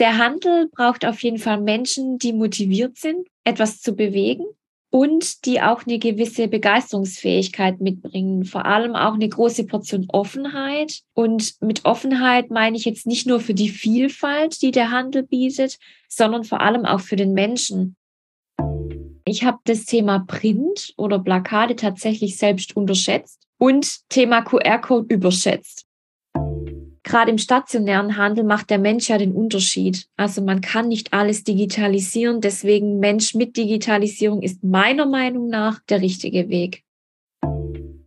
Der Handel braucht auf jeden Fall Menschen, die motiviert sind, etwas zu bewegen und die auch eine gewisse Begeisterungsfähigkeit mitbringen, vor allem auch eine große Portion Offenheit. Und mit Offenheit meine ich jetzt nicht nur für die Vielfalt, die der Handel bietet, sondern vor allem auch für den Menschen. Ich habe das Thema Print oder Plakate tatsächlich selbst unterschätzt und Thema QR-Code überschätzt gerade im stationären Handel macht der Mensch ja den Unterschied. Also man kann nicht alles digitalisieren. Deswegen Mensch mit Digitalisierung ist meiner Meinung nach der richtige Weg.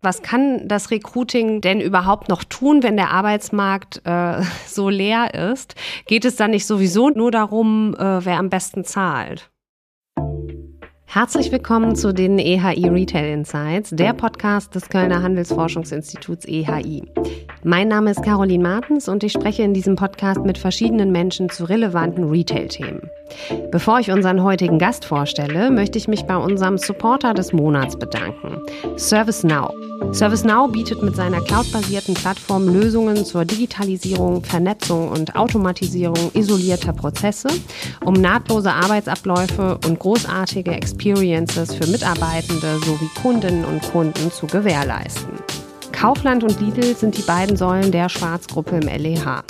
Was kann das Recruiting denn überhaupt noch tun, wenn der Arbeitsmarkt äh, so leer ist? Geht es dann nicht sowieso nur darum, äh, wer am besten zahlt? Herzlich willkommen zu den EHI Retail Insights, der Podcast des Kölner Handelsforschungsinstituts EHI. Mein Name ist Caroline Martens und ich spreche in diesem Podcast mit verschiedenen Menschen zu relevanten Retail-Themen. Bevor ich unseren heutigen Gast vorstelle, möchte ich mich bei unserem Supporter des Monats bedanken, ServiceNow. ServiceNow bietet mit seiner cloudbasierten Plattform Lösungen zur Digitalisierung, Vernetzung und Automatisierung isolierter Prozesse, um nahtlose Arbeitsabläufe und großartige Experiences für Mitarbeitende sowie Kundinnen und Kunden zu gewährleisten. Kaufland und Lidl sind die beiden Säulen der Schwarzgruppe im LEH.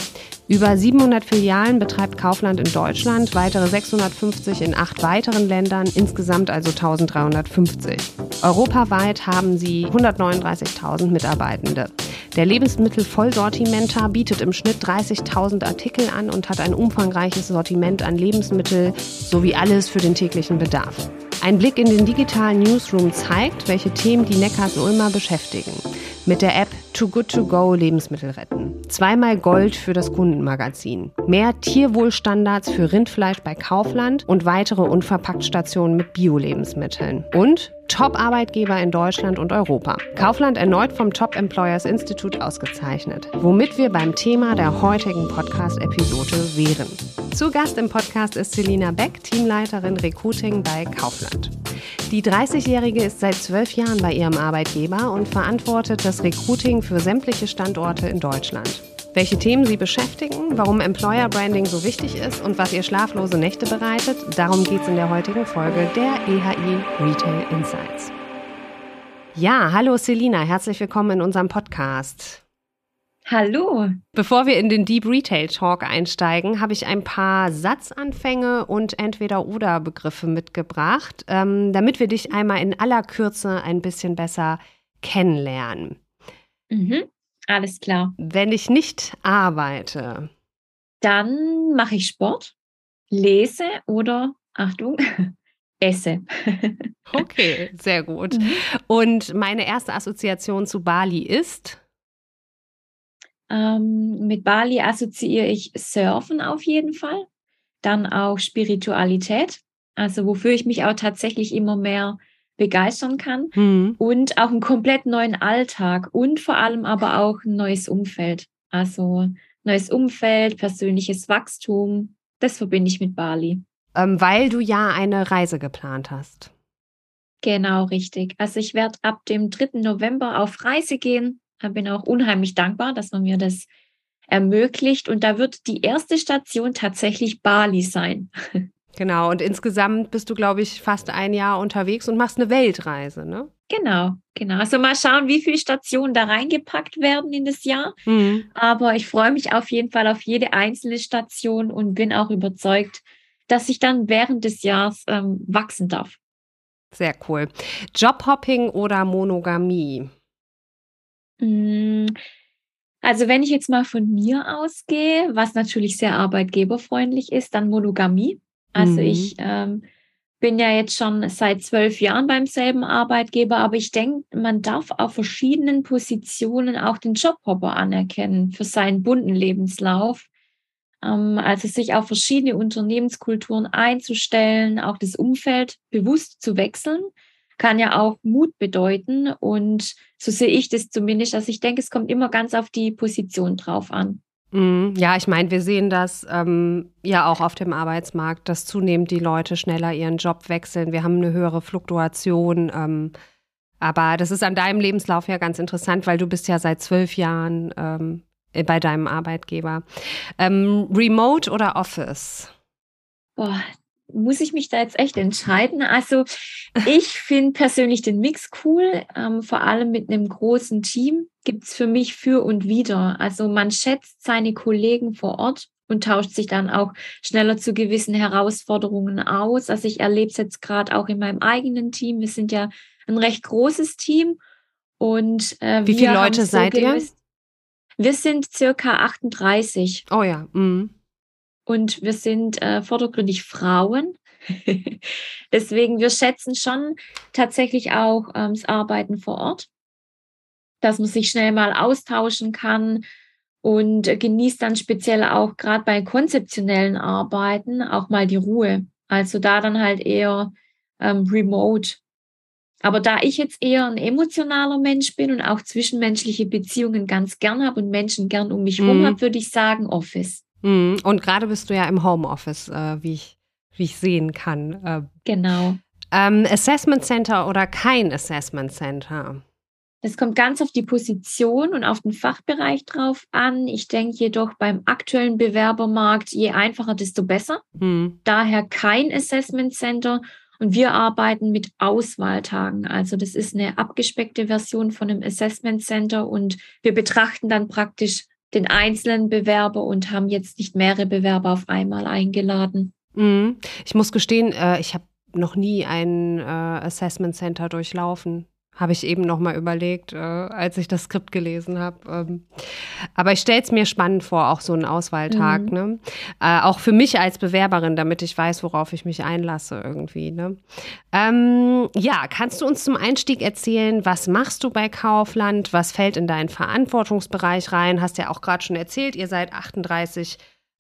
Über 700 Filialen betreibt Kaufland in Deutschland, weitere 650 in acht weiteren Ländern, insgesamt also 1350. Europaweit haben sie 139.000 Mitarbeitende. Der Lebensmittelvollsortimenter bietet im Schnitt 30.000 Artikel an und hat ein umfangreiches Sortiment an Lebensmittel sowie alles für den täglichen Bedarf. Ein Blick in den digitalen Newsroom zeigt, welche Themen die Neckars-Ulmer beschäftigen mit der App Too Good To Go Lebensmittel retten. Zweimal Gold für das Kundenmagazin. Mehr Tierwohlstandards für Rindfleisch bei Kaufland und weitere Unverpacktstationen mit Bio-Lebensmitteln. Und Top-Arbeitgeber in Deutschland und Europa. Kaufland erneut vom Top Employers Institute ausgezeichnet, womit wir beim Thema der heutigen Podcast-Episode wären. Zu Gast im Podcast ist Selina Beck, Teamleiterin Recruiting bei Kaufland. Die 30-Jährige ist seit zwölf Jahren bei ihrem Arbeitgeber und verantwortet das Recruiting für sämtliche Standorte in Deutschland. Welche Themen sie beschäftigen, warum Employer Branding so wichtig ist und was ihr schlaflose Nächte bereitet, darum geht es in der heutigen Folge der EHI Retail Insights. Ja, hallo Selina, herzlich willkommen in unserem Podcast. Hallo. Bevor wir in den Deep Retail Talk einsteigen, habe ich ein paar Satzanfänge und Entweder-Oder-Begriffe mitgebracht, ähm, damit wir dich einmal in aller Kürze ein bisschen besser kennenlernen. Mhm, alles klar. Wenn ich nicht arbeite, dann mache ich Sport, lese oder, Achtung, esse. okay, sehr gut. Mhm. Und meine erste Assoziation zu Bali ist? Ähm, mit Bali assoziiere ich Surfen auf jeden Fall, dann auch Spiritualität, also wofür ich mich auch tatsächlich immer mehr begeistern kann mhm. und auch einen komplett neuen Alltag und vor allem aber auch ein neues Umfeld. Also neues Umfeld, persönliches Wachstum, das verbinde ich mit Bali. Ähm, weil du ja eine Reise geplant hast. Genau, richtig. Also ich werde ab dem 3. November auf Reise gehen bin auch unheimlich dankbar, dass man mir das ermöglicht. Und da wird die erste Station tatsächlich Bali sein. Genau, und insgesamt bist du, glaube ich, fast ein Jahr unterwegs und machst eine Weltreise, ne? Genau, genau. Also mal schauen, wie viele Stationen da reingepackt werden in das Jahr. Mhm. Aber ich freue mich auf jeden Fall auf jede einzelne Station und bin auch überzeugt, dass ich dann während des Jahres ähm, wachsen darf. Sehr cool. Jobhopping oder Monogamie? Hm, also wenn ich jetzt mal von mir ausgehe, was natürlich sehr arbeitgeberfreundlich ist, dann Monogamie. Also mhm. ich ähm, bin ja jetzt schon seit zwölf Jahren beim selben Arbeitgeber, aber ich denke, man darf auf verschiedenen Positionen auch den Jobhopper anerkennen für seinen bunten Lebenslauf. Ähm, also sich auf verschiedene Unternehmenskulturen einzustellen, auch das Umfeld bewusst zu wechseln kann ja auch Mut bedeuten. Und so sehe ich das zumindest. Also ich denke, es kommt immer ganz auf die Position drauf an. Mhm. Ja, ich meine, wir sehen das ähm, ja auch auf dem Arbeitsmarkt, dass zunehmend die Leute schneller ihren Job wechseln. Wir haben eine höhere Fluktuation. Ähm, aber das ist an deinem Lebenslauf ja ganz interessant, weil du bist ja seit zwölf Jahren ähm, äh, bei deinem Arbeitgeber. Ähm, Remote oder Office? Boah, muss ich mich da jetzt echt entscheiden? Also ich finde persönlich den Mix cool, ähm, vor allem mit einem großen Team gibt es für mich für und wieder. Also man schätzt seine Kollegen vor Ort und tauscht sich dann auch schneller zu gewissen Herausforderungen aus. Also ich erlebe es jetzt gerade auch in meinem eigenen Team. Wir sind ja ein recht großes Team und äh, wie viele Leute so seid ihr? Wir sind circa 38. Oh ja. Mhm. Und wir sind äh, vordergründig Frauen. Deswegen, wir schätzen schon tatsächlich auch ähm, das Arbeiten vor Ort, dass man sich schnell mal austauschen kann, und genießt dann speziell auch gerade bei konzeptionellen Arbeiten auch mal die Ruhe. Also da dann halt eher ähm, remote. Aber da ich jetzt eher ein emotionaler Mensch bin und auch zwischenmenschliche Beziehungen ganz gern habe und Menschen gern um mich herum mhm. habe, würde ich sagen Office. Mhm. Und gerade bist du ja im Homeoffice, äh, wie, ich, wie ich sehen kann. Äh, genau. Ähm, Assessment Center oder kein Assessment Center? Es kommt ganz auf die Position und auf den Fachbereich drauf an. Ich denke jedoch beim aktuellen Bewerbermarkt, je einfacher, desto besser. Mhm. Daher kein Assessment Center. Und wir arbeiten mit Auswahltagen. Also das ist eine abgespeckte Version von einem Assessment Center. Und wir betrachten dann praktisch den einzelnen Bewerber und haben jetzt nicht mehrere Bewerber auf einmal eingeladen. Mhm. Ich muss gestehen, äh, ich habe noch nie ein äh, Assessment Center durchlaufen. Habe ich eben noch mal überlegt, äh, als ich das Skript gelesen habe. Ähm, aber ich stelle es mir spannend vor, auch so einen Auswahltag. Mhm. Ne? Äh, auch für mich als Bewerberin, damit ich weiß, worauf ich mich einlasse irgendwie. Ne? Ähm, ja, kannst du uns zum Einstieg erzählen, was machst du bei Kaufland? Was fällt in deinen Verantwortungsbereich rein? Hast ja auch gerade schon erzählt, ihr seid 38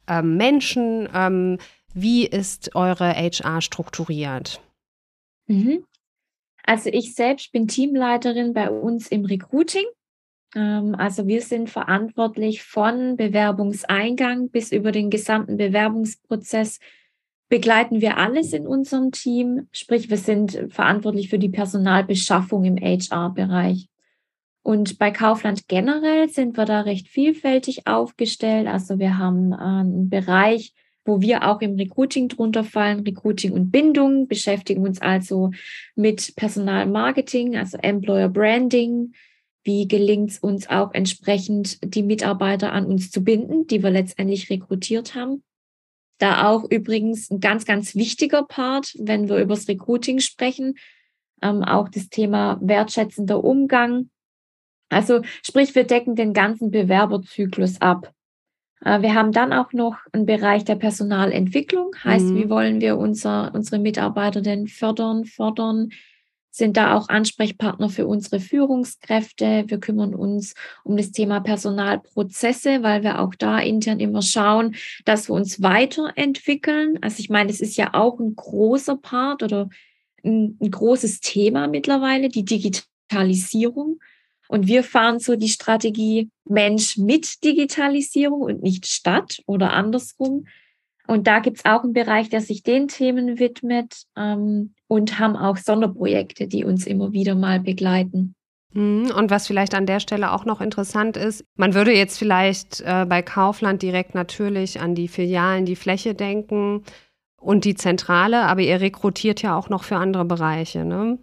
ähm, Menschen. Ähm, wie ist eure HR strukturiert? Mhm. Also ich selbst bin Teamleiterin bei uns im Recruiting. Ähm, also wir sind verantwortlich von Bewerbungseingang bis über den gesamten Bewerbungsprozess begleiten wir alles in unserem Team. Sprich, wir sind verantwortlich für die Personalbeschaffung im HR-Bereich. Und bei Kaufland generell sind wir da recht vielfältig aufgestellt. Also wir haben einen Bereich, wo wir auch im Recruiting drunter fallen. Recruiting und Bindung beschäftigen uns also mit Personalmarketing, also Employer Branding. Wie gelingt es uns auch entsprechend, die Mitarbeiter an uns zu binden, die wir letztendlich rekrutiert haben? Da auch übrigens ein ganz, ganz wichtiger Part, wenn wir über das Recruiting sprechen, ähm, auch das Thema wertschätzender Umgang. Also sprich, wir decken den ganzen Bewerberzyklus ab. Äh, wir haben dann auch noch einen Bereich der Personalentwicklung, heißt, mhm. wie wollen wir unser, unsere Mitarbeiter denn fördern, fordern, sind da auch Ansprechpartner für unsere Führungskräfte. Wir kümmern uns um das Thema Personalprozesse, weil wir auch da intern immer schauen, dass wir uns weiterentwickeln. Also ich meine, es ist ja auch ein großer Part oder ein, ein großes Thema mittlerweile, die Digitalisierung. Und wir fahren so die Strategie Mensch mit Digitalisierung und nicht Stadt oder andersrum. Und da gibt es auch einen Bereich, der sich den Themen widmet ähm, und haben auch Sonderprojekte, die uns immer wieder mal begleiten. Mhm. Und was vielleicht an der Stelle auch noch interessant ist, man würde jetzt vielleicht äh, bei Kaufland direkt natürlich an die Filialen, die Fläche denken und die Zentrale, aber ihr rekrutiert ja auch noch für andere Bereiche, ne?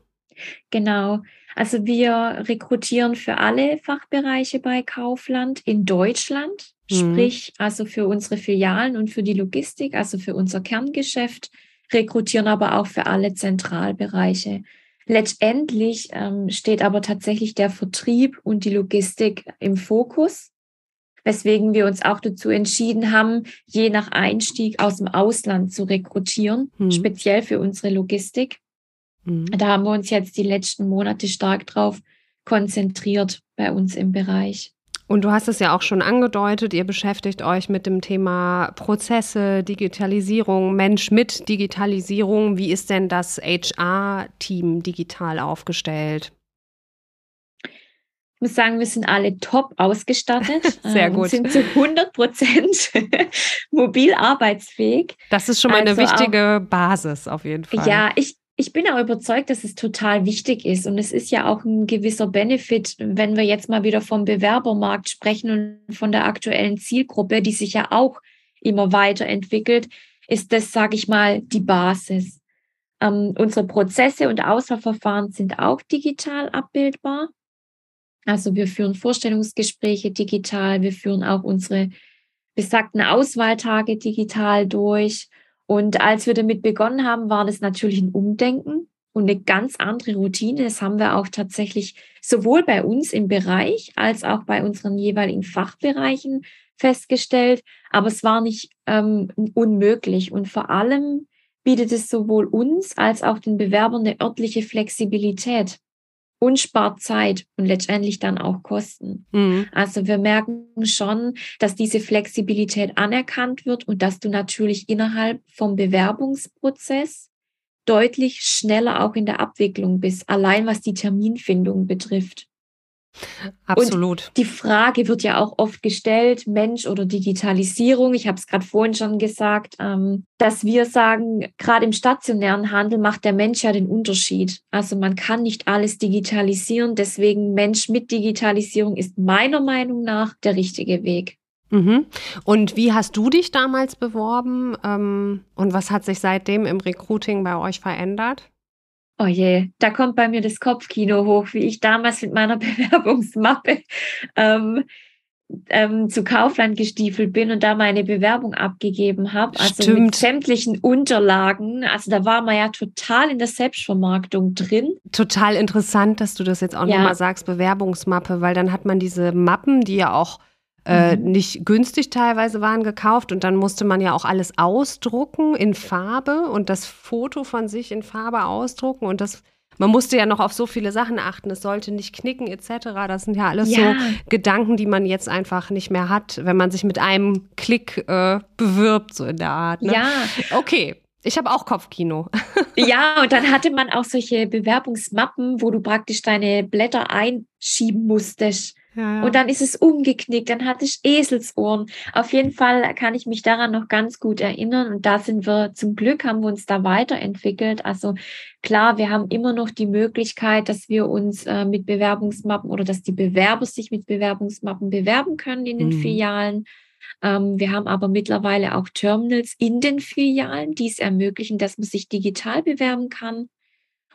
Genau. Also wir rekrutieren für alle Fachbereiche bei Kaufland in Deutschland, mhm. sprich also für unsere Filialen und für die Logistik, also für unser Kerngeschäft, rekrutieren aber auch für alle Zentralbereiche. Letztendlich ähm, steht aber tatsächlich der Vertrieb und die Logistik im Fokus, weswegen wir uns auch dazu entschieden haben, je nach Einstieg aus dem Ausland zu rekrutieren, mhm. speziell für unsere Logistik. Mhm. Da haben wir uns jetzt die letzten Monate stark drauf konzentriert bei uns im Bereich. Und du hast es ja auch schon angedeutet, ihr beschäftigt euch mit dem Thema Prozesse, Digitalisierung, Mensch mit Digitalisierung. Wie ist denn das HR-Team digital aufgestellt? Ich muss sagen, wir sind alle top ausgestattet. Sehr ähm, gut. sind zu 100 Prozent mobil arbeitsfähig. Das ist schon mal also eine wichtige auch, Basis auf jeden Fall. Ja, ich, ich bin auch überzeugt, dass es total wichtig ist. Und es ist ja auch ein gewisser Benefit, wenn wir jetzt mal wieder vom Bewerbermarkt sprechen und von der aktuellen Zielgruppe, die sich ja auch immer weiterentwickelt, ist das, sage ich mal, die Basis. Ähm, unsere Prozesse und Auswahlverfahren sind auch digital abbildbar. Also wir führen Vorstellungsgespräche digital, wir führen auch unsere besagten Auswahltage digital durch. Und als wir damit begonnen haben, war das natürlich ein Umdenken und eine ganz andere Routine. Das haben wir auch tatsächlich sowohl bei uns im Bereich als auch bei unseren jeweiligen Fachbereichen festgestellt. Aber es war nicht ähm, unmöglich. Und vor allem bietet es sowohl uns als auch den Bewerbern eine örtliche Flexibilität und spart Zeit und letztendlich dann auch Kosten. Mhm. Also wir merken schon, dass diese Flexibilität anerkannt wird und dass du natürlich innerhalb vom Bewerbungsprozess deutlich schneller auch in der Abwicklung bist, allein was die Terminfindung betrifft. Absolut. Und die Frage wird ja auch oft gestellt, Mensch oder Digitalisierung. Ich habe es gerade vorhin schon gesagt, ähm, dass wir sagen, gerade im stationären Handel macht der Mensch ja den Unterschied. Also man kann nicht alles digitalisieren. Deswegen Mensch mit Digitalisierung ist meiner Meinung nach der richtige Weg. Mhm. Und wie hast du dich damals beworben ähm, und was hat sich seitdem im Recruiting bei euch verändert? Oh je, da kommt bei mir das Kopfkino hoch, wie ich damals mit meiner Bewerbungsmappe ähm, ähm, zu Kaufland gestiefelt bin und da meine Bewerbung abgegeben habe. Also Stimmt. mit sämtlichen Unterlagen. Also da war man ja total in der Selbstvermarktung drin. Total interessant, dass du das jetzt auch ja. nochmal sagst, Bewerbungsmappe, weil dann hat man diese Mappen, die ja auch äh, mhm. nicht günstig teilweise waren gekauft und dann musste man ja auch alles ausdrucken in Farbe und das Foto von sich in Farbe ausdrucken und das man musste ja noch auf so viele Sachen achten, es sollte nicht knicken etc. Das sind ja alles ja. so Gedanken, die man jetzt einfach nicht mehr hat, wenn man sich mit einem Klick äh, bewirbt, so in der Art. Ne? Ja. Okay, ich habe auch Kopfkino. ja, und dann hatte man auch solche Bewerbungsmappen, wo du praktisch deine Blätter einschieben musstest. Ja, ja. Und dann ist es umgeknickt, dann hatte ich Eselsohren. Auf jeden Fall kann ich mich daran noch ganz gut erinnern. Und da sind wir, zum Glück haben wir uns da weiterentwickelt. Also klar, wir haben immer noch die Möglichkeit, dass wir uns äh, mit Bewerbungsmappen oder dass die Bewerber sich mit Bewerbungsmappen bewerben können in den mhm. Filialen. Ähm, wir haben aber mittlerweile auch Terminals in den Filialen, die es ermöglichen, dass man sich digital bewerben kann.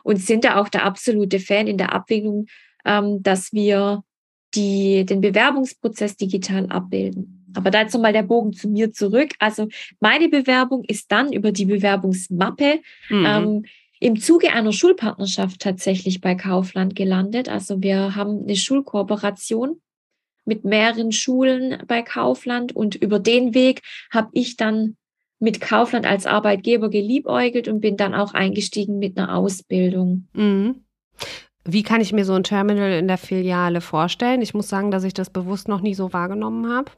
Und sind da auch der absolute Fan in der Abwägung, ähm, dass wir die den Bewerbungsprozess digital abbilden. Aber dazu mal der Bogen zu mir zurück. Also meine Bewerbung ist dann über die Bewerbungsmappe mhm. ähm, im Zuge einer Schulpartnerschaft tatsächlich bei Kaufland gelandet. Also wir haben eine Schulkooperation mit mehreren Schulen bei Kaufland und über den Weg habe ich dann mit Kaufland als Arbeitgeber geliebäugelt und bin dann auch eingestiegen mit einer Ausbildung. Mhm. Wie kann ich mir so ein Terminal in der Filiale vorstellen? Ich muss sagen, dass ich das bewusst noch nie so wahrgenommen habe.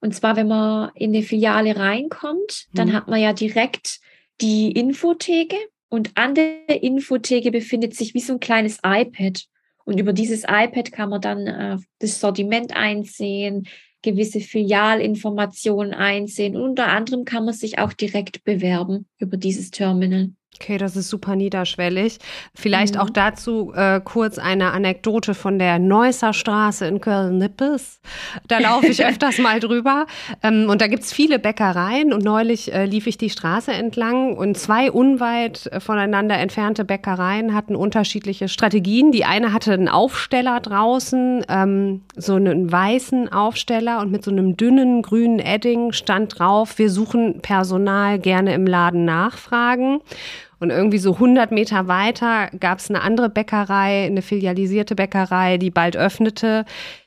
Und zwar, wenn man in die Filiale reinkommt, dann mhm. hat man ja direkt die Infotheke und an der Infotheke befindet sich wie so ein kleines iPad. Und über dieses iPad kann man dann äh, das Sortiment einsehen, gewisse Filialinformationen einsehen. Und unter anderem kann man sich auch direkt bewerben über dieses Terminal. Okay, das ist super niederschwellig. Vielleicht mhm. auch dazu äh, kurz eine Anekdote von der Neusser Straße in Köln-Nippes. Da laufe ich öfters mal drüber. Ähm, und da gibt es viele Bäckereien. Und neulich äh, lief ich die Straße entlang und zwei unweit äh, voneinander entfernte Bäckereien hatten unterschiedliche Strategien. Die eine hatte einen Aufsteller draußen, ähm, so einen weißen Aufsteller und mit so einem dünnen grünen Edding stand drauf, wir suchen Personal gerne im Laden nachfragen. Und irgendwie so 100 Meter weiter gab es eine andere Bäckerei, eine filialisierte Bäckerei, die bald öffnete,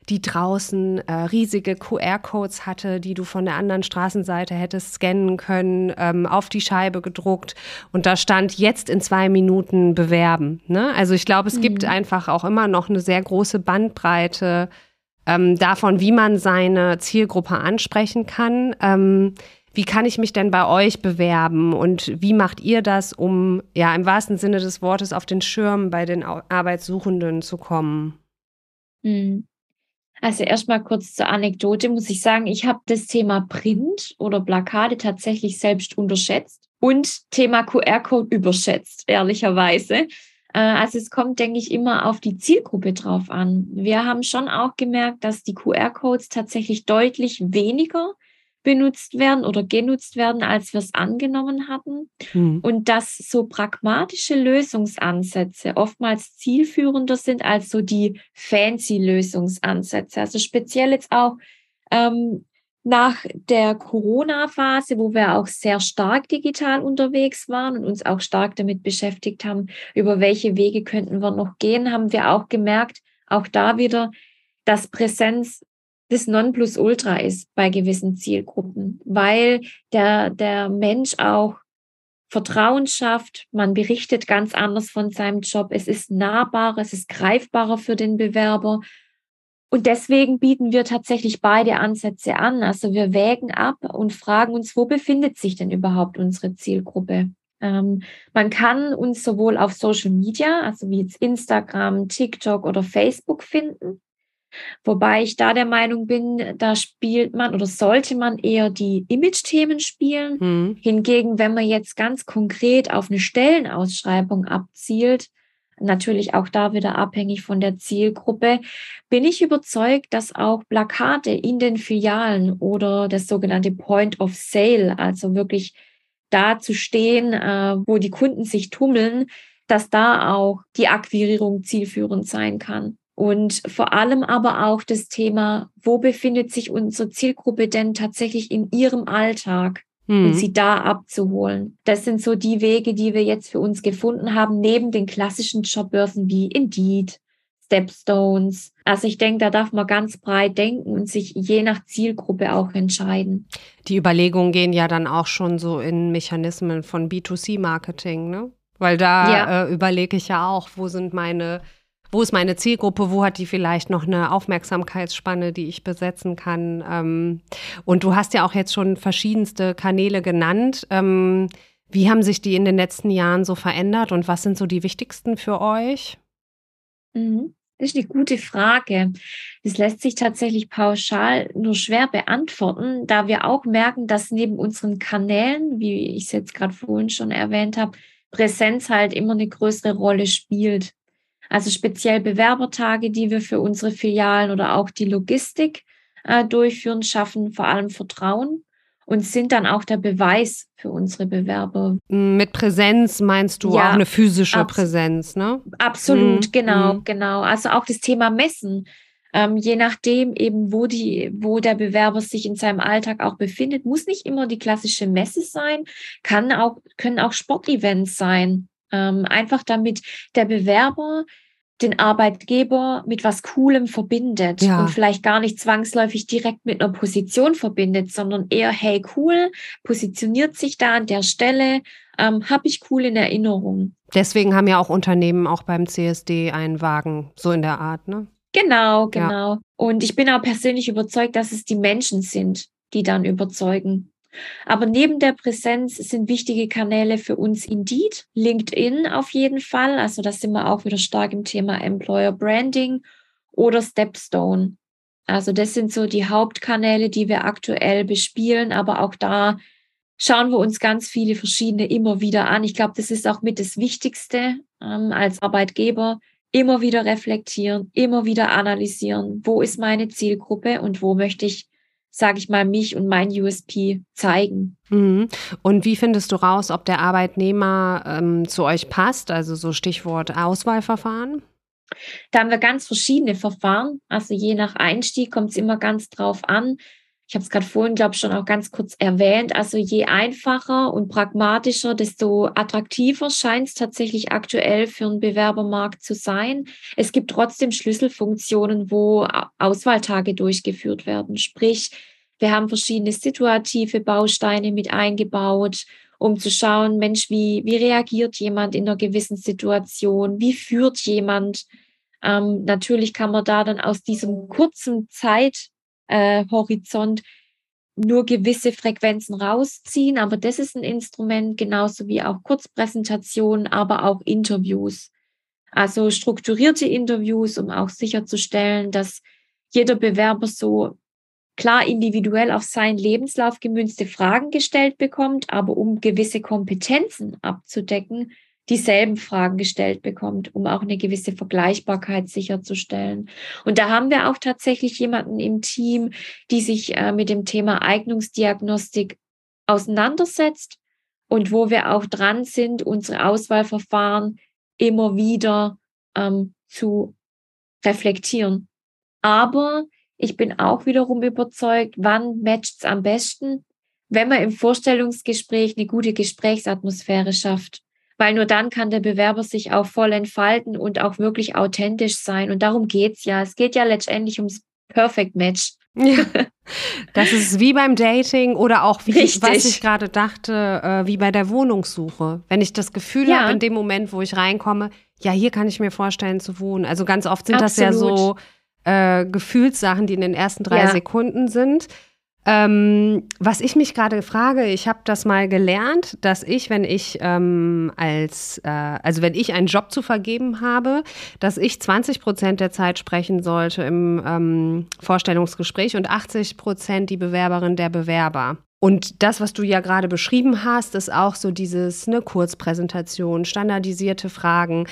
die draußen äh, riesige QR-Codes hatte, die du von der anderen Straßenseite hättest scannen können, ähm, auf die Scheibe gedruckt. Und da stand jetzt in zwei Minuten bewerben. Ne? Also ich glaube, es mhm. gibt einfach auch immer noch eine sehr große Bandbreite ähm, davon, wie man seine Zielgruppe ansprechen kann. Ähm, wie kann ich mich denn bei euch bewerben und wie macht ihr das, um ja im wahrsten Sinne des Wortes auf den Schirm bei den Arbeitssuchenden zu kommen? Hm. Also erstmal kurz zur Anekdote muss ich sagen, ich habe das Thema Print oder Plakate tatsächlich selbst unterschätzt. Und Thema QR-Code überschätzt, ehrlicherweise. Äh, also es kommt, denke ich, immer auf die Zielgruppe drauf an. Wir haben schon auch gemerkt, dass die QR-Codes tatsächlich deutlich weniger benutzt werden oder genutzt werden, als wir es angenommen hatten. Mhm. Und dass so pragmatische Lösungsansätze oftmals zielführender sind als so die fancy Lösungsansätze. Also speziell jetzt auch ähm, nach der Corona-Phase, wo wir auch sehr stark digital unterwegs waren und uns auch stark damit beschäftigt haben, über welche Wege könnten wir noch gehen, haben wir auch gemerkt, auch da wieder, dass Präsenz das Nonplusultra ist bei gewissen Zielgruppen, weil der, der Mensch auch Vertrauen schafft, man berichtet ganz anders von seinem Job, es ist nahbarer, es ist greifbarer für den Bewerber. Und deswegen bieten wir tatsächlich beide Ansätze an. Also wir wägen ab und fragen uns, wo befindet sich denn überhaupt unsere Zielgruppe? Ähm, man kann uns sowohl auf Social Media, also wie jetzt Instagram, TikTok oder Facebook finden. Wobei ich da der Meinung bin, da spielt man oder sollte man eher die Image-Themen spielen. Mhm. Hingegen, wenn man jetzt ganz konkret auf eine Stellenausschreibung abzielt, natürlich auch da wieder abhängig von der Zielgruppe, bin ich überzeugt, dass auch Plakate in den Filialen oder das sogenannte Point of Sale, also wirklich da zu stehen, äh, wo die Kunden sich tummeln, dass da auch die Akquirierung zielführend sein kann. Und vor allem aber auch das Thema, wo befindet sich unsere Zielgruppe denn tatsächlich in ihrem Alltag? Mhm. Und sie da abzuholen. Das sind so die Wege, die wir jetzt für uns gefunden haben, neben den klassischen Jobbörsen wie Indeed, Stepstones. Also ich denke, da darf man ganz breit denken und sich je nach Zielgruppe auch entscheiden. Die Überlegungen gehen ja dann auch schon so in Mechanismen von B2C-Marketing, ne? Weil da ja. äh, überlege ich ja auch, wo sind meine wo ist meine Zielgruppe, wo hat die vielleicht noch eine Aufmerksamkeitsspanne, die ich besetzen kann. Ähm, und du hast ja auch jetzt schon verschiedenste Kanäle genannt. Ähm, wie haben sich die in den letzten Jahren so verändert und was sind so die wichtigsten für euch? Mhm. Das ist eine gute Frage. Das lässt sich tatsächlich pauschal nur schwer beantworten, da wir auch merken, dass neben unseren Kanälen, wie ich es jetzt gerade vorhin schon erwähnt habe, Präsenz halt immer eine größere Rolle spielt. Also speziell Bewerbertage, die wir für unsere Filialen oder auch die Logistik äh, durchführen, schaffen vor allem Vertrauen und sind dann auch der Beweis für unsere Bewerber. Mit Präsenz meinst du ja, auch eine physische Präsenz, ne? Absolut, mhm. genau, mhm. genau. Also auch das Thema Messen. Ähm, je nachdem eben, wo die, wo der Bewerber sich in seinem Alltag auch befindet, muss nicht immer die klassische Messe sein, kann auch, können auch Sportevents sein. Ähm, einfach damit der Bewerber den Arbeitgeber mit was Coolem verbindet ja. und vielleicht gar nicht zwangsläufig direkt mit einer Position verbindet, sondern eher, hey, cool, positioniert sich da an der Stelle, ähm, habe ich cool in Erinnerung. Deswegen haben ja auch Unternehmen auch beim CSD einen Wagen, so in der Art, ne? Genau, genau. Ja. Und ich bin auch persönlich überzeugt, dass es die Menschen sind, die dann überzeugen. Aber neben der Präsenz sind wichtige Kanäle für uns Indeed, LinkedIn auf jeden Fall. Also da sind wir auch wieder stark im Thema Employer Branding oder Stepstone. Also das sind so die Hauptkanäle, die wir aktuell bespielen. Aber auch da schauen wir uns ganz viele verschiedene immer wieder an. Ich glaube, das ist auch mit das Wichtigste ähm, als Arbeitgeber. Immer wieder reflektieren, immer wieder analysieren. Wo ist meine Zielgruppe und wo möchte ich sage ich mal, mich und mein USP zeigen. Mhm. Und wie findest du raus, ob der Arbeitnehmer ähm, zu euch passt? Also so Stichwort Auswahlverfahren? Da haben wir ganz verschiedene Verfahren. Also je nach Einstieg kommt es immer ganz drauf an ich habe es gerade vorhin, glaube ich, schon auch ganz kurz erwähnt. Also je einfacher und pragmatischer, desto attraktiver scheint es tatsächlich aktuell für einen Bewerbermarkt zu sein. Es gibt trotzdem Schlüsselfunktionen, wo Auswahltage durchgeführt werden. Sprich, wir haben verschiedene situative Bausteine mit eingebaut, um zu schauen, Mensch, wie, wie reagiert jemand in einer gewissen Situation? Wie führt jemand? Ähm, natürlich kann man da dann aus diesem kurzen Zeit äh, Horizont nur gewisse Frequenzen rausziehen. Aber das ist ein Instrument, genauso wie auch Kurzpräsentationen, aber auch Interviews. Also strukturierte Interviews, um auch sicherzustellen, dass jeder Bewerber so klar individuell auf seinen Lebenslauf gemünzte Fragen gestellt bekommt, aber um gewisse Kompetenzen abzudecken, dieselben Fragen gestellt bekommt, um auch eine gewisse Vergleichbarkeit sicherzustellen. Und da haben wir auch tatsächlich jemanden im Team, die sich äh, mit dem Thema Eignungsdiagnostik auseinandersetzt und wo wir auch dran sind, unsere Auswahlverfahren immer wieder ähm, zu reflektieren. Aber ich bin auch wiederum überzeugt, wann matcht es am besten, wenn man im Vorstellungsgespräch eine gute Gesprächsatmosphäre schafft. Weil nur dann kann der Bewerber sich auch voll entfalten und auch wirklich authentisch sein. Und darum geht's ja. Es geht ja letztendlich ums Perfect Match. Ja, das ist wie beim Dating oder auch wie, was ich gerade dachte, äh, wie bei der Wohnungssuche. Wenn ich das Gefühl ja. habe, in dem Moment, wo ich reinkomme, ja, hier kann ich mir vorstellen zu wohnen. Also ganz oft sind Absolut. das ja so äh, Gefühlssachen, die in den ersten drei ja. Sekunden sind. Ähm, was ich mich gerade frage, ich habe das mal gelernt, dass ich, wenn ich ähm, als, äh, also wenn ich einen Job zu vergeben habe, dass ich 20 Prozent der Zeit sprechen sollte im ähm, Vorstellungsgespräch und 80 Prozent die Bewerberin der Bewerber. Und das, was du ja gerade beschrieben hast, ist auch so dieses eine Kurzpräsentation, standardisierte Fragen.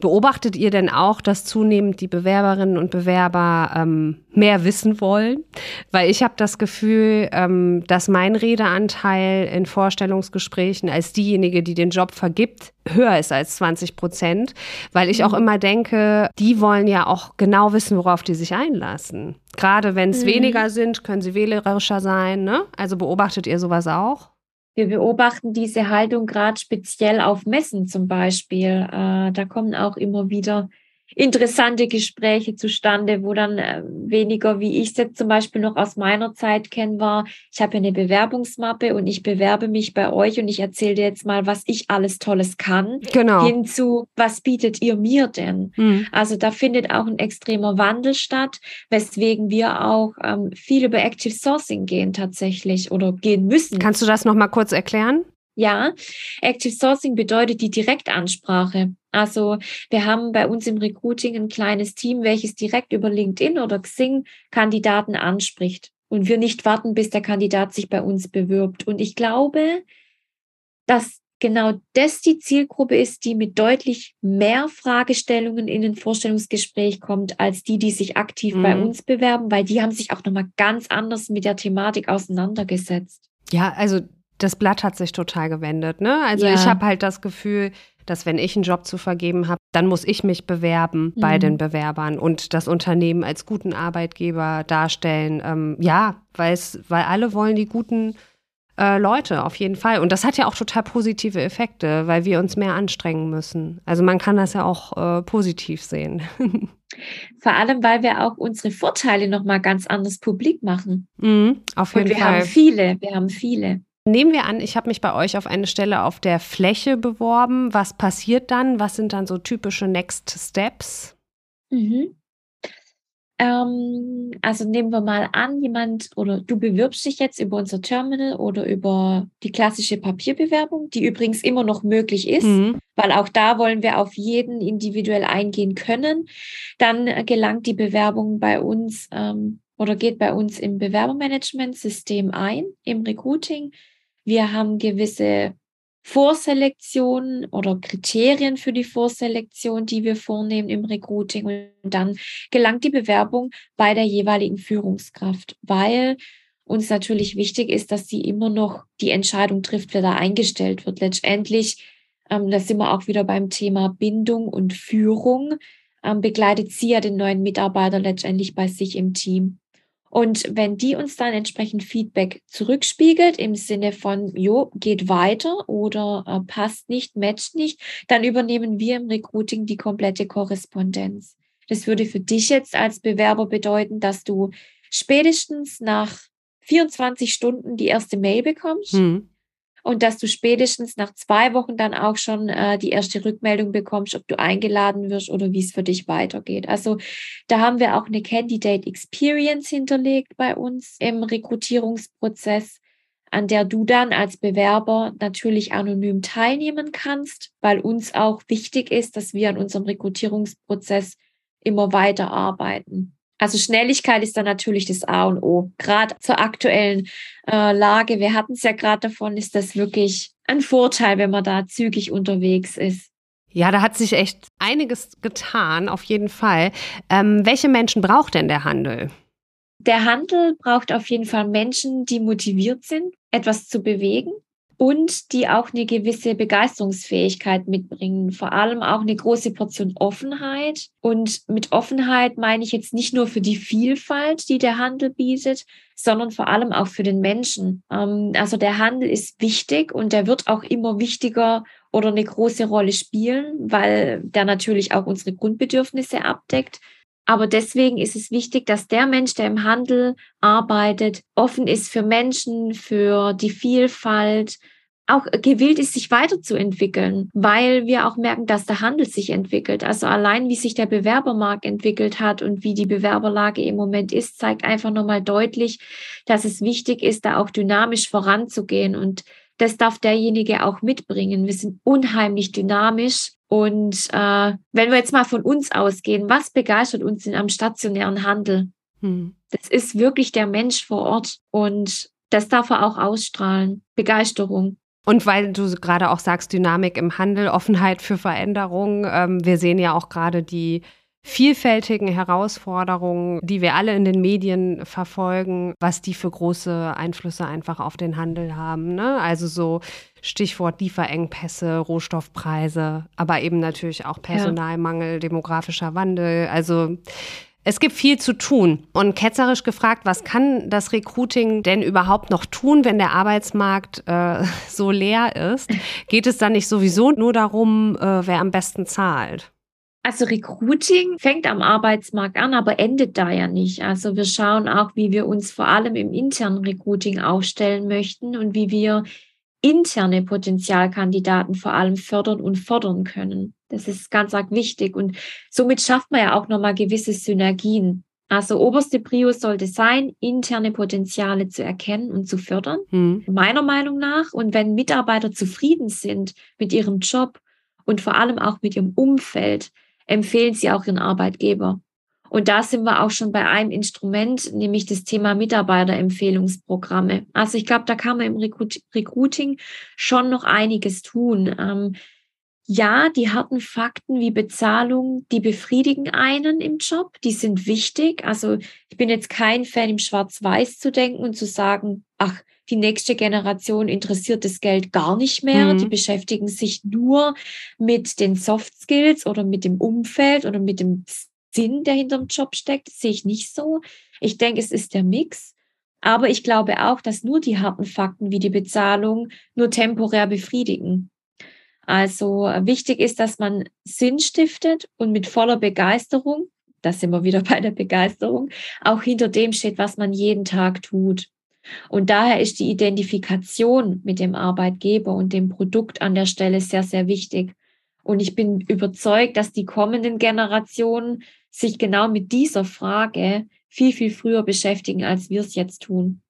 Beobachtet ihr denn auch, dass zunehmend die Bewerberinnen und Bewerber ähm, mehr wissen wollen? Weil ich habe das Gefühl, ähm, dass mein Redeanteil in Vorstellungsgesprächen als diejenige, die den Job vergibt, höher ist als 20 Prozent, weil ich auch mhm. immer denke, die wollen ja auch genau wissen, worauf die sich einlassen. Gerade wenn es mhm. weniger sind, können sie wählerischer sein. Ne? Also beobachtet ihr sowas auch? Wir beobachten diese Haltung gerade speziell auf Messen zum Beispiel. Äh, da kommen auch immer wieder interessante Gespräche zustande, wo dann äh, weniger, wie ich es jetzt zum Beispiel noch aus meiner Zeit kenne, war, ich habe eine Bewerbungsmappe und ich bewerbe mich bei euch und ich erzähle dir jetzt mal, was ich alles Tolles kann. Genau. Hinzu, was bietet ihr mir denn? Mhm. Also da findet auch ein extremer Wandel statt, weswegen wir auch ähm, viel über Active Sourcing gehen tatsächlich oder gehen müssen. Kannst du das nochmal kurz erklären? Ja, Active Sourcing bedeutet die Direktansprache. Also wir haben bei uns im Recruiting ein kleines Team, welches direkt über LinkedIn oder Xing Kandidaten anspricht und wir nicht warten, bis der Kandidat sich bei uns bewirbt. Und ich glaube, dass genau das die Zielgruppe ist, die mit deutlich mehr Fragestellungen in ein Vorstellungsgespräch kommt, als die, die sich aktiv mhm. bei uns bewerben, weil die haben sich auch nochmal ganz anders mit der Thematik auseinandergesetzt. Ja, also das Blatt hat sich total gewendet. Ne? Also ja. ich habe halt das Gefühl, dass wenn ich einen Job zu vergeben habe, dann muss ich mich bewerben mhm. bei den Bewerbern und das Unternehmen als guten Arbeitgeber darstellen. Ähm, ja, weil alle wollen die guten äh, Leute auf jeden Fall. Und das hat ja auch total positive Effekte, weil wir uns mehr anstrengen müssen. Also man kann das ja auch äh, positiv sehen. Vor allem, weil wir auch unsere Vorteile nochmal ganz anders publik machen. Mhm, auf jeden Und wir Fall. haben viele, wir haben viele. Nehmen wir an, ich habe mich bei euch auf eine Stelle auf der Fläche beworben. Was passiert dann? Was sind dann so typische Next Steps? Mhm. Ähm, also nehmen wir mal an, jemand oder du bewirbst dich jetzt über unser Terminal oder über die klassische Papierbewerbung, die übrigens immer noch möglich ist, mhm. weil auch da wollen wir auf jeden individuell eingehen können. Dann gelangt die Bewerbung bei uns ähm, oder geht bei uns im Bewerbermanagementsystem ein, im Recruiting. Wir haben gewisse Vorselektionen oder Kriterien für die Vorselektion, die wir vornehmen im Recruiting. Und dann gelangt die Bewerbung bei der jeweiligen Führungskraft, weil uns natürlich wichtig ist, dass sie immer noch die Entscheidung trifft, wer da eingestellt wird. Letztendlich, ähm, da sind wir auch wieder beim Thema Bindung und Führung, ähm, begleitet sie ja den neuen Mitarbeiter letztendlich bei sich im Team. Und wenn die uns dann entsprechend Feedback zurückspiegelt im Sinne von, jo, geht weiter oder äh, passt nicht, matcht nicht, dann übernehmen wir im Recruiting die komplette Korrespondenz. Das würde für dich jetzt als Bewerber bedeuten, dass du spätestens nach 24 Stunden die erste Mail bekommst. Mhm und dass du spätestens nach zwei Wochen dann auch schon äh, die erste Rückmeldung bekommst, ob du eingeladen wirst oder wie es für dich weitergeht. Also da haben wir auch eine Candidate Experience hinterlegt bei uns im Rekrutierungsprozess, an der du dann als Bewerber natürlich anonym teilnehmen kannst, weil uns auch wichtig ist, dass wir an unserem Rekrutierungsprozess immer weiter arbeiten. Also Schnelligkeit ist dann natürlich das A und O. Gerade zur aktuellen äh, Lage, wir hatten es ja gerade davon, ist das wirklich ein Vorteil, wenn man da zügig unterwegs ist. Ja, da hat sich echt einiges getan, auf jeden Fall. Ähm, welche Menschen braucht denn der Handel? Der Handel braucht auf jeden Fall Menschen, die motiviert sind, etwas zu bewegen und die auch eine gewisse Begeisterungsfähigkeit mitbringen. Vor allem auch eine große Portion Offenheit. Und mit Offenheit meine ich jetzt nicht nur für die Vielfalt, die der Handel bietet, sondern vor allem auch für den Menschen. Ähm, also der Handel ist wichtig und der wird auch immer wichtiger oder eine große Rolle spielen, weil der natürlich auch unsere Grundbedürfnisse abdeckt. Aber deswegen ist es wichtig, dass der Mensch, der im Handel arbeitet, offen ist für Menschen, für die Vielfalt, auch gewillt ist, sich weiterzuentwickeln, weil wir auch merken, dass der Handel sich entwickelt. Also allein, wie sich der Bewerbermarkt entwickelt hat und wie die Bewerberlage im Moment ist, zeigt einfach nochmal deutlich, dass es wichtig ist, da auch dynamisch voranzugehen. Und das darf derjenige auch mitbringen. Wir sind unheimlich dynamisch und äh, wenn wir jetzt mal von uns ausgehen, was begeistert uns denn am stationären Handel? Hm. Das ist wirklich der Mensch vor Ort und das darf er auch ausstrahlen. Begeisterung. Und weil du gerade auch sagst, Dynamik im Handel, Offenheit für Veränderungen. Ähm, wir sehen ja auch gerade die vielfältigen Herausforderungen, die wir alle in den Medien verfolgen, was die für große Einflüsse einfach auf den Handel haben. Ne? Also so Stichwort Lieferengpässe, Rohstoffpreise, aber eben natürlich auch Personalmangel, ja. demografischer Wandel. Also es gibt viel zu tun. Und ketzerisch gefragt, was kann das Recruiting denn überhaupt noch tun, wenn der Arbeitsmarkt äh, so leer ist? Geht es dann nicht sowieso nur darum, äh, wer am besten zahlt? Also Recruiting fängt am Arbeitsmarkt an, aber endet da ja nicht. Also wir schauen auch, wie wir uns vor allem im internen Recruiting aufstellen möchten und wie wir interne Potenzialkandidaten vor allem fördern und fordern können. Das ist ganz arg wichtig und somit schafft man ja auch nochmal gewisse Synergien. Also oberste Prio sollte sein, interne Potenziale zu erkennen und zu fördern, hm. meiner Meinung nach. Und wenn Mitarbeiter zufrieden sind mit ihrem Job und vor allem auch mit ihrem Umfeld, empfehlen sie auch ihren Arbeitgeber. Und da sind wir auch schon bei einem Instrument, nämlich das Thema Mitarbeiterempfehlungsprogramme. Also ich glaube, da kann man im Recruiting schon noch einiges tun. Ja, die harten Fakten wie Bezahlung, die befriedigen einen im Job, die sind wichtig. Also ich bin jetzt kein Fan, im Schwarz-Weiß zu denken und zu sagen, ach, die nächste Generation interessiert das Geld gar nicht mehr. Mhm. Die beschäftigen sich nur mit den Soft Skills oder mit dem Umfeld oder mit dem Sinn, der hinter dem Job steckt. Das sehe ich nicht so. Ich denke, es ist der Mix. Aber ich glaube auch, dass nur die harten Fakten wie die Bezahlung nur temporär befriedigen. Also wichtig ist, dass man Sinn stiftet und mit voller Begeisterung, da sind wir wieder bei der Begeisterung, auch hinter dem steht, was man jeden Tag tut. Und daher ist die Identifikation mit dem Arbeitgeber und dem Produkt an der Stelle sehr, sehr wichtig. Und ich bin überzeugt, dass die kommenden Generationen sich genau mit dieser Frage viel, viel früher beschäftigen, als wir es jetzt tun.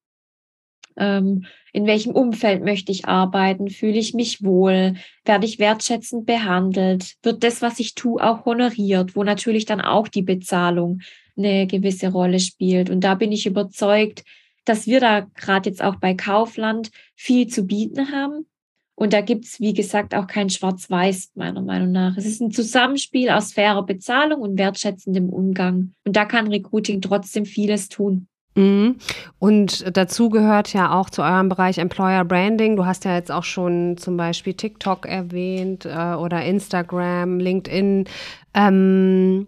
Ähm, in welchem Umfeld möchte ich arbeiten? Fühle ich mich wohl? Werde ich wertschätzend behandelt? Wird das, was ich tue, auch honoriert? Wo natürlich dann auch die Bezahlung eine gewisse Rolle spielt. Und da bin ich überzeugt, dass wir da gerade jetzt auch bei Kaufland viel zu bieten haben. Und da gibt es, wie gesagt, auch kein Schwarz-Weiß, meiner Meinung nach. Es ist ein Zusammenspiel aus fairer Bezahlung und wertschätzendem Umgang. Und da kann Recruiting trotzdem vieles tun. Mhm. Und dazu gehört ja auch zu eurem Bereich Employer Branding. Du hast ja jetzt auch schon zum Beispiel TikTok erwähnt äh, oder Instagram, LinkedIn. Ähm,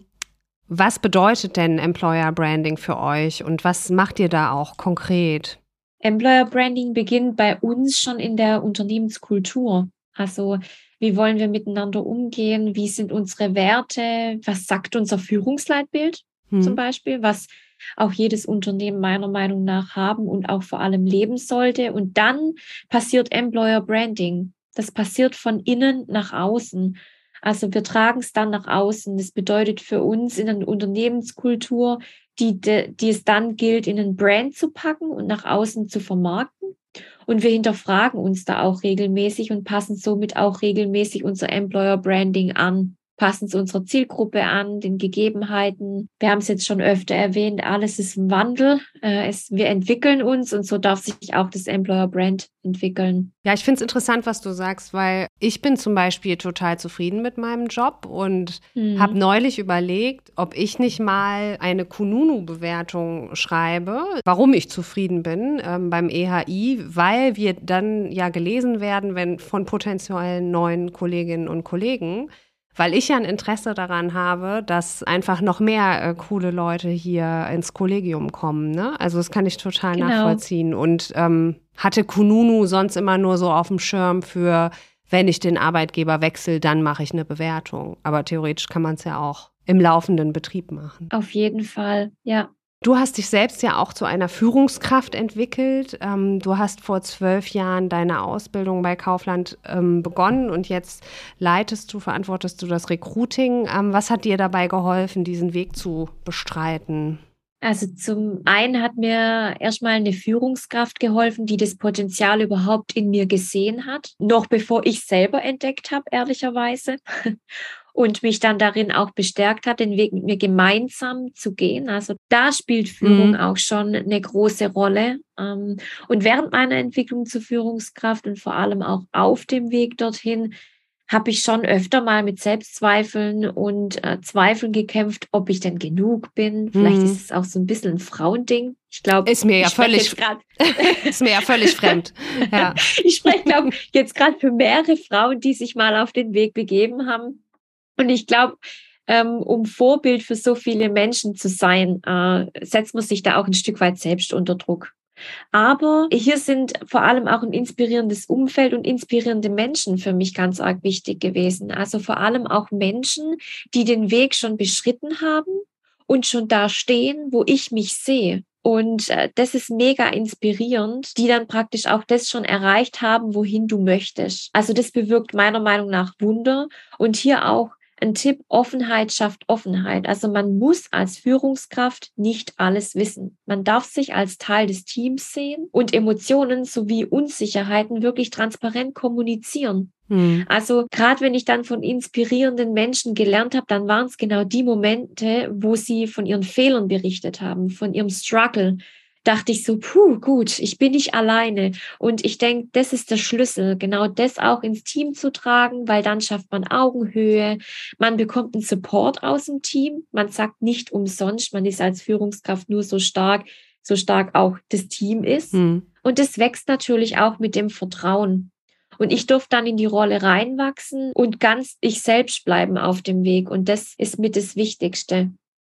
was bedeutet denn Employer Branding für euch und was macht ihr da auch konkret? Employer Branding beginnt bei uns schon in der Unternehmenskultur. Also wie wollen wir miteinander umgehen? Wie sind unsere Werte? Was sagt unser Führungsleitbild hm. zum Beispiel? Was auch jedes Unternehmen meiner Meinung nach haben und auch vor allem leben sollte. Und dann passiert Employer Branding. Das passiert von innen nach außen. Also wir tragen es dann nach außen. Das bedeutet für uns in eine Unternehmenskultur, die, die es dann gilt, in einen Brand zu packen und nach außen zu vermarkten. Und wir hinterfragen uns da auch regelmäßig und passen somit auch regelmäßig unser Employer Branding an passen es unserer Zielgruppe an, den Gegebenheiten. Wir haben es jetzt schon öfter erwähnt, alles ist im Wandel. Äh, es, wir entwickeln uns und so darf sich auch das Employer Brand entwickeln. Ja, ich finde es interessant, was du sagst, weil ich bin zum Beispiel total zufrieden mit meinem Job und mhm. habe neulich überlegt, ob ich nicht mal eine Kununu-Bewertung schreibe, warum ich zufrieden bin ähm, beim EHI, weil wir dann ja gelesen werden, wenn von potenziellen neuen Kolleginnen und Kollegen weil ich ja ein Interesse daran habe, dass einfach noch mehr äh, coole Leute hier ins Kollegium kommen. Ne? Also das kann ich total genau. nachvollziehen. Und ähm, hatte Kununu sonst immer nur so auf dem Schirm für, wenn ich den Arbeitgeber wechsle, dann mache ich eine Bewertung. Aber theoretisch kann man es ja auch im laufenden Betrieb machen. Auf jeden Fall, ja. Du hast dich selbst ja auch zu einer Führungskraft entwickelt. Ähm, du hast vor zwölf Jahren deine Ausbildung bei Kaufland ähm, begonnen und jetzt leitest du, verantwortest du das Recruiting. Ähm, was hat dir dabei geholfen, diesen Weg zu bestreiten? Also zum einen hat mir erstmal eine Führungskraft geholfen, die das Potenzial überhaupt in mir gesehen hat, noch bevor ich selber entdeckt habe, ehrlicherweise und mich dann darin auch bestärkt hat, den Weg mit mir gemeinsam zu gehen. Also da spielt Führung mhm. auch schon eine große Rolle. Ähm, und während meiner Entwicklung zur Führungskraft und vor allem auch auf dem Weg dorthin, habe ich schon öfter mal mit Selbstzweifeln und äh, Zweifeln gekämpft, ob ich denn genug bin. Vielleicht mhm. ist es auch so ein bisschen ein Frauending. Ich glaube, ist mir ja völlig ist mir ja völlig fremd. Ja. ich spreche glaube jetzt gerade für mehrere Frauen, die sich mal auf den Weg begeben haben und ich glaube, ähm, um Vorbild für so viele Menschen zu sein, äh, setzt man sich da auch ein Stück weit selbst unter Druck. Aber hier sind vor allem auch ein inspirierendes Umfeld und inspirierende Menschen für mich ganz arg wichtig gewesen. Also vor allem auch Menschen, die den Weg schon beschritten haben und schon da stehen, wo ich mich sehe. Und äh, das ist mega inspirierend, die dann praktisch auch das schon erreicht haben, wohin du möchtest. Also das bewirkt meiner Meinung nach Wunder und hier auch ein Tipp, Offenheit schafft Offenheit. Also man muss als Führungskraft nicht alles wissen. Man darf sich als Teil des Teams sehen und Emotionen sowie Unsicherheiten wirklich transparent kommunizieren. Hm. Also gerade wenn ich dann von inspirierenden Menschen gelernt habe, dann waren es genau die Momente, wo sie von ihren Fehlern berichtet haben, von ihrem Struggle, dachte ich so, puh, gut, ich bin nicht alleine. Und ich denke, das ist der Schlüssel, genau das auch ins Team zu tragen, weil dann schafft man Augenhöhe, man bekommt einen Support aus dem Team, man sagt nicht umsonst, man ist als Führungskraft nur so stark, so stark auch das Team ist. Mhm. Und das wächst natürlich auch mit dem Vertrauen. Und ich durfte dann in die Rolle reinwachsen und ganz ich selbst bleiben auf dem Weg. Und das ist mit das Wichtigste.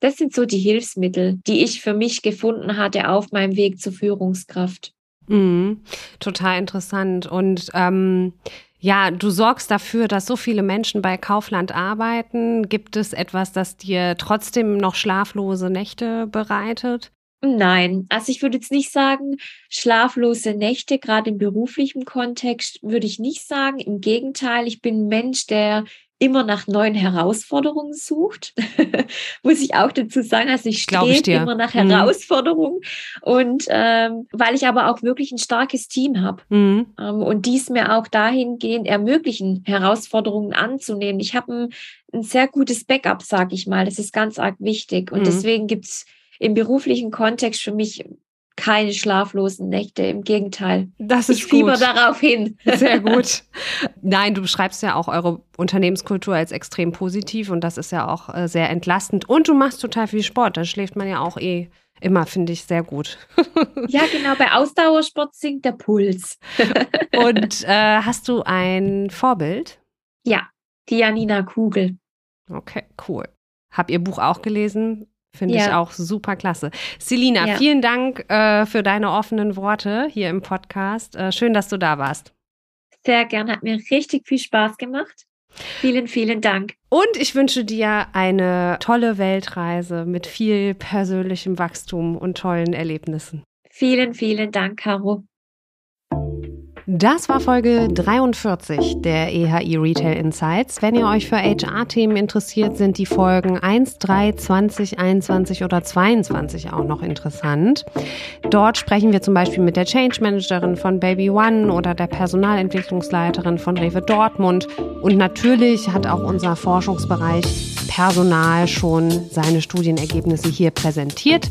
Das sind so die Hilfsmittel, die ich für mich gefunden hatte auf meinem Weg zur Führungskraft. Mhm, total interessant. Und ähm, ja, du sorgst dafür, dass so viele Menschen bei Kaufland arbeiten. Gibt es etwas, das dir trotzdem noch schlaflose Nächte bereitet? Nein, also ich würde jetzt nicht sagen, schlaflose Nächte, gerade im beruflichen Kontext, würde ich nicht sagen. Im Gegenteil, ich bin ein Mensch, der immer nach neuen Herausforderungen sucht, muss ich auch dazu sagen. Also ich strebe immer nach mhm. Herausforderungen und ähm, weil ich aber auch wirklich ein starkes Team habe mhm. ähm, und dies mir auch dahingehend ermöglichen, Herausforderungen anzunehmen. Ich habe ein, ein, sehr gutes Backup, sage ich mal. Das ist ganz arg wichtig und mhm. deswegen gibt's im beruflichen Kontext für mich keine schlaflosen Nächte. Im Gegenteil. Das ist ich fieber gut. darauf hin. Sehr gut. Nein, du beschreibst ja auch eure Unternehmenskultur als extrem positiv und das ist ja auch äh, sehr entlastend. Und du machst total viel Sport. Da schläft man ja auch eh immer, finde ich, sehr gut. ja, genau. Bei Ausdauersport sinkt der Puls. und äh, hast du ein Vorbild? Ja, die Janina Kugel. Okay, cool. Hab ihr Buch auch gelesen? Finde ja. ich auch super klasse. Selina, ja. vielen Dank äh, für deine offenen Worte hier im Podcast. Äh, schön, dass du da warst. Sehr gern, hat mir richtig viel Spaß gemacht. Vielen, vielen Dank. Und ich wünsche dir eine tolle Weltreise mit viel persönlichem Wachstum und tollen Erlebnissen. Vielen, vielen Dank, Caro. Das war Folge 43 der EHI Retail Insights. Wenn ihr euch für HR-Themen interessiert, sind die Folgen 1, 3, 20, 21 oder 22 auch noch interessant. Dort sprechen wir zum Beispiel mit der Change Managerin von Baby One oder der Personalentwicklungsleiterin von Rewe Dortmund. Und natürlich hat auch unser Forschungsbereich Personal schon seine Studienergebnisse hier präsentiert.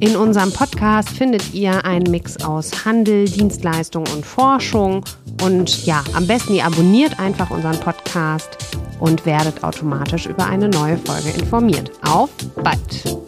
In unserem Podcast findet ihr einen Mix aus Handel, Dienstleistung und Forschung. Und ja, am besten ihr abonniert einfach unseren Podcast und werdet automatisch über eine neue Folge informiert. Auf bald!